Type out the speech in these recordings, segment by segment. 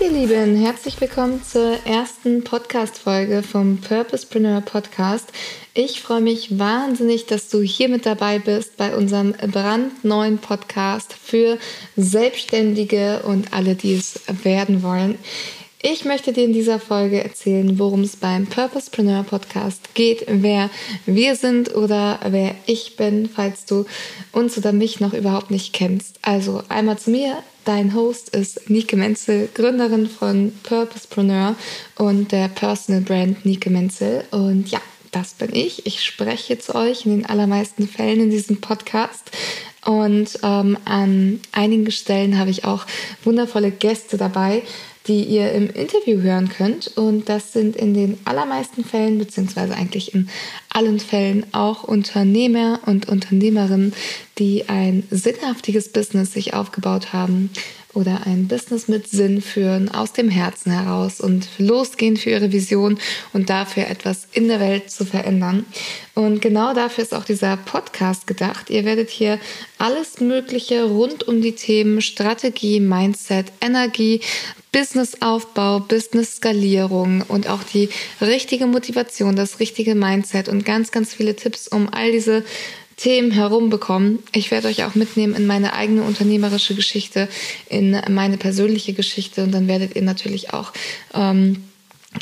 Ihr Lieben, herzlich willkommen zur ersten Podcast-Folge vom Purposepreneur Podcast. Ich freue mich wahnsinnig, dass du hier mit dabei bist bei unserem brandneuen Podcast für Selbstständige und alle, die es werden wollen. Ich möchte dir in dieser Folge erzählen, worum es beim Purposepreneur Podcast geht, wer wir sind oder wer ich bin, falls du uns oder mich noch überhaupt nicht kennst. Also einmal zu mir. Dein Host ist Nike Menzel, Gründerin von Purposepreneur und der Personal Brand Nike Menzel. Und ja, das bin ich. Ich spreche zu euch in den allermeisten Fällen in diesem Podcast. Und ähm, an einigen Stellen habe ich auch wundervolle Gäste dabei, die ihr im Interview hören könnt. Und das sind in den allermeisten Fällen, beziehungsweise eigentlich in allen Fällen auch Unternehmer und Unternehmerinnen, die ein sinnhaftiges Business sich aufgebaut haben oder ein Business mit Sinn führen, aus dem Herzen heraus und losgehen für ihre Vision und dafür etwas in der Welt zu verändern. Und genau dafür ist auch dieser Podcast gedacht. Ihr werdet hier alles Mögliche rund um die Themen Strategie, Mindset, Energie, Businessaufbau, Business-Skalierung und auch die richtige Motivation, das richtige Mindset und ganz, ganz viele Tipps, um all diese Themen herumbekommen. Ich werde euch auch mitnehmen in meine eigene unternehmerische Geschichte, in meine persönliche Geschichte und dann werdet ihr natürlich auch ähm,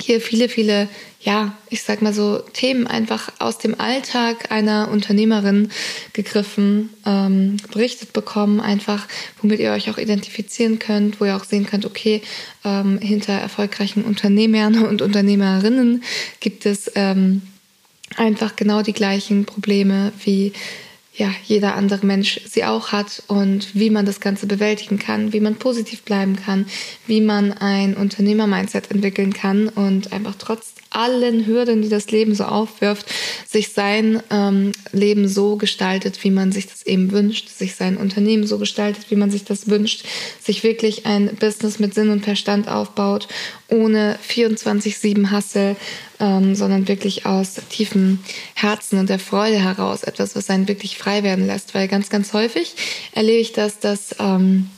hier viele, viele, ja, ich sag mal so, Themen einfach aus dem Alltag einer Unternehmerin gegriffen, ähm, berichtet bekommen, einfach, womit ihr euch auch identifizieren könnt, wo ihr auch sehen könnt, okay, ähm, hinter erfolgreichen Unternehmern und Unternehmerinnen gibt es ähm, einfach genau die gleichen Probleme wie ja, jeder andere Mensch sie auch hat und wie man das Ganze bewältigen kann, wie man positiv bleiben kann, wie man ein Unternehmer-Mindset entwickeln kann und einfach trotz allen Hürden, die das Leben so aufwirft, sich sein ähm, Leben so gestaltet, wie man sich das eben wünscht, sich sein Unternehmen so gestaltet, wie man sich das wünscht, sich wirklich ein Business mit Sinn und Verstand aufbaut, ohne 24-7 Hassel, ähm, sondern wirklich aus tiefem Herzen und der Freude heraus etwas, was einen wirklich frei werden lässt. Weil ganz, ganz häufig erlebe ich das, dass ähm,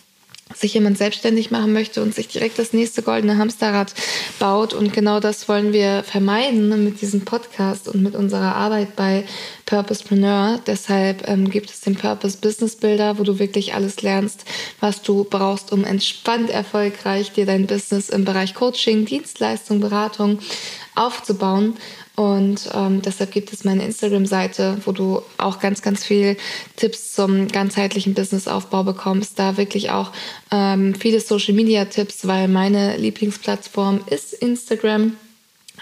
sich jemand selbstständig machen möchte und sich direkt das nächste goldene Hamsterrad baut. Und genau das wollen wir vermeiden mit diesem Podcast und mit unserer Arbeit bei Purposepreneur. Deshalb ähm, gibt es den Purpose Business Builder, wo du wirklich alles lernst, was du brauchst, um entspannt erfolgreich dir dein Business im Bereich Coaching, Dienstleistung, Beratung aufzubauen. Und ähm, deshalb gibt es meine Instagram-Seite, wo du auch ganz, ganz viel Tipps zum ganzheitlichen Businessaufbau bekommst. Da wirklich auch ähm, viele Social-Media-Tipps, weil meine Lieblingsplattform ist Instagram.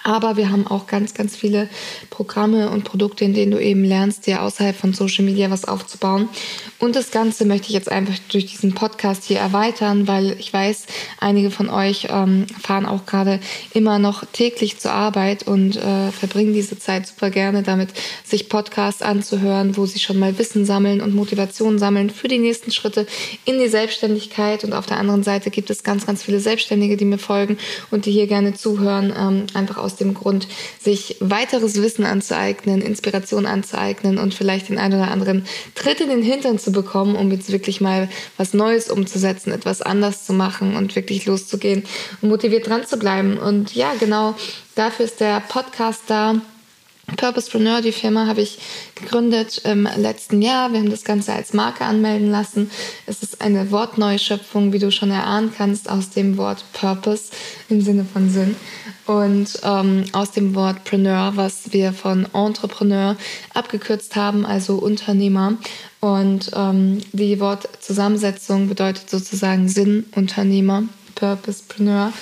Aber wir haben auch ganz, ganz viele Programme und Produkte, in denen du eben lernst, dir außerhalb von Social Media was aufzubauen. Und das Ganze möchte ich jetzt einfach durch diesen Podcast hier erweitern, weil ich weiß, einige von euch ähm, fahren auch gerade immer noch täglich zur Arbeit und äh, verbringen diese Zeit super gerne damit, sich Podcasts anzuhören, wo sie schon mal Wissen sammeln und Motivation sammeln für die nächsten Schritte in die Selbstständigkeit. Und auf der anderen Seite gibt es ganz, ganz viele Selbstständige, die mir folgen und die hier gerne zuhören, ähm, einfach aus dem Grund, sich weiteres Wissen anzueignen, Inspiration anzueignen und vielleicht den einen oder anderen Tritt in den Hintern zu bekommen, um jetzt wirklich mal was Neues umzusetzen, etwas anders zu machen und wirklich loszugehen und motiviert dran zu bleiben. Und ja, genau dafür ist der Podcast da Purposepreneur, die Firma habe ich gegründet im letzten Jahr. Wir haben das Ganze als Marke anmelden lassen. Es ist eine Wortneuschöpfung, wie du schon erahnen kannst, aus dem Wort Purpose im Sinne von Sinn und ähm, aus dem Wort Preneur, was wir von Entrepreneur abgekürzt haben, also Unternehmer. Und ähm, die Wortzusammensetzung bedeutet sozusagen Sinnunternehmer, Purposepreneur.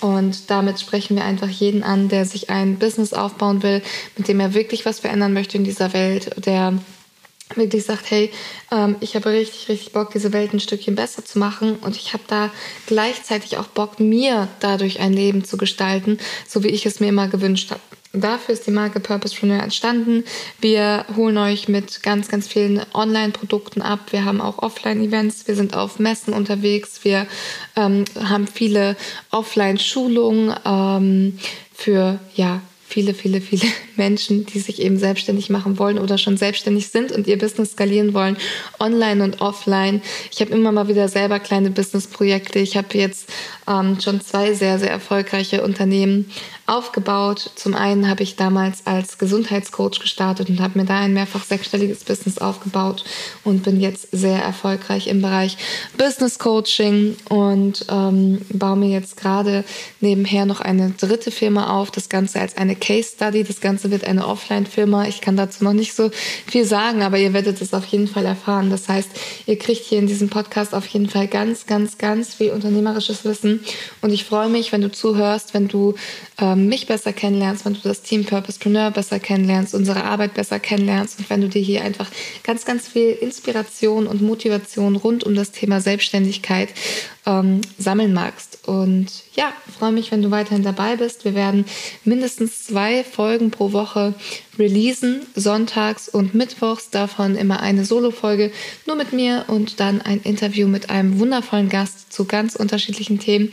Und damit sprechen wir einfach jeden an, der sich ein Business aufbauen will, mit dem er wirklich was verändern möchte in dieser Welt, der wirklich sagt, hey, ähm, ich habe richtig, richtig Bock, diese Welt ein Stückchen besser zu machen und ich habe da gleichzeitig auch Bock, mir dadurch ein Leben zu gestalten, so wie ich es mir immer gewünscht habe. Dafür ist die Marke Purposepreneur entstanden. Wir holen euch mit ganz, ganz vielen Online-Produkten ab. Wir haben auch Offline-Events. Wir sind auf Messen unterwegs. Wir ähm, haben viele Offline-Schulungen ähm, für ja, viele, viele, viele Menschen, die sich eben selbstständig machen wollen oder schon selbstständig sind und ihr Business skalieren wollen, online und offline. Ich habe immer mal wieder selber kleine Business-Projekte. Ich habe jetzt ähm, schon zwei sehr, sehr erfolgreiche Unternehmen aufgebaut. Zum einen habe ich damals als Gesundheitscoach gestartet und habe mir da ein mehrfach sechsstelliges Business aufgebaut und bin jetzt sehr erfolgreich im Bereich Business Coaching und ähm, baue mir jetzt gerade nebenher noch eine dritte Firma auf. Das Ganze als eine Case Study. Das Ganze wird eine Offline-Firma. Ich kann dazu noch nicht so viel sagen, aber ihr werdet es auf jeden Fall erfahren. Das heißt, ihr kriegt hier in diesem Podcast auf jeden Fall ganz, ganz, ganz viel unternehmerisches Wissen. Und ich freue mich, wenn du zuhörst, wenn du ähm, mich besser kennenlernst, wenn du das Team Purposepreneur besser kennenlernst, unsere Arbeit besser kennenlernst und wenn du dir hier einfach ganz, ganz viel Inspiration und Motivation rund um das Thema Selbstständigkeit ähm, sammeln magst. Und ja, freue mich, wenn du weiterhin dabei bist. Wir werden mindestens zwei Folgen pro Woche releasen, sonntags und mittwochs, davon immer eine Solo-Folge nur mit mir und dann ein Interview mit einem wundervollen Gast zu ganz unterschiedlichen Themen.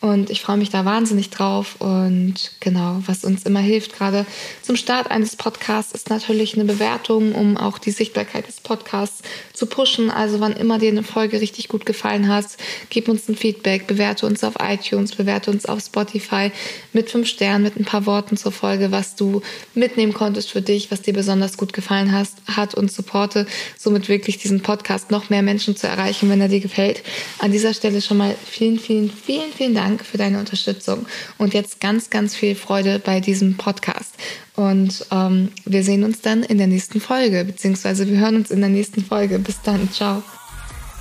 Und ich freue mich da wahnsinnig drauf. Und genau, was uns immer hilft, gerade zum Start eines Podcasts, ist natürlich eine Bewertung, um auch die Sichtbarkeit des Podcasts zu pushen. Also wann immer dir eine Folge richtig gut gefallen hat, gib uns ein Feedback, bewerte uns auf iTunes, bewerte uns auf Spotify mit fünf Sternen, mit ein paar Worten zur Folge, was du mitnehmen konntest für dich, was dir besonders gut gefallen hast, hat und supporte somit wirklich diesen Podcast noch mehr Menschen zu erreichen, wenn er dir gefällt. An dieser Stelle schon mal vielen, vielen, vielen, vielen Dank für deine Unterstützung und jetzt ganz, ganz viel Freude bei diesem Podcast. Und ähm, wir sehen uns dann in der nächsten Folge, beziehungsweise wir hören uns in der nächsten Folge. Bis dann, ciao.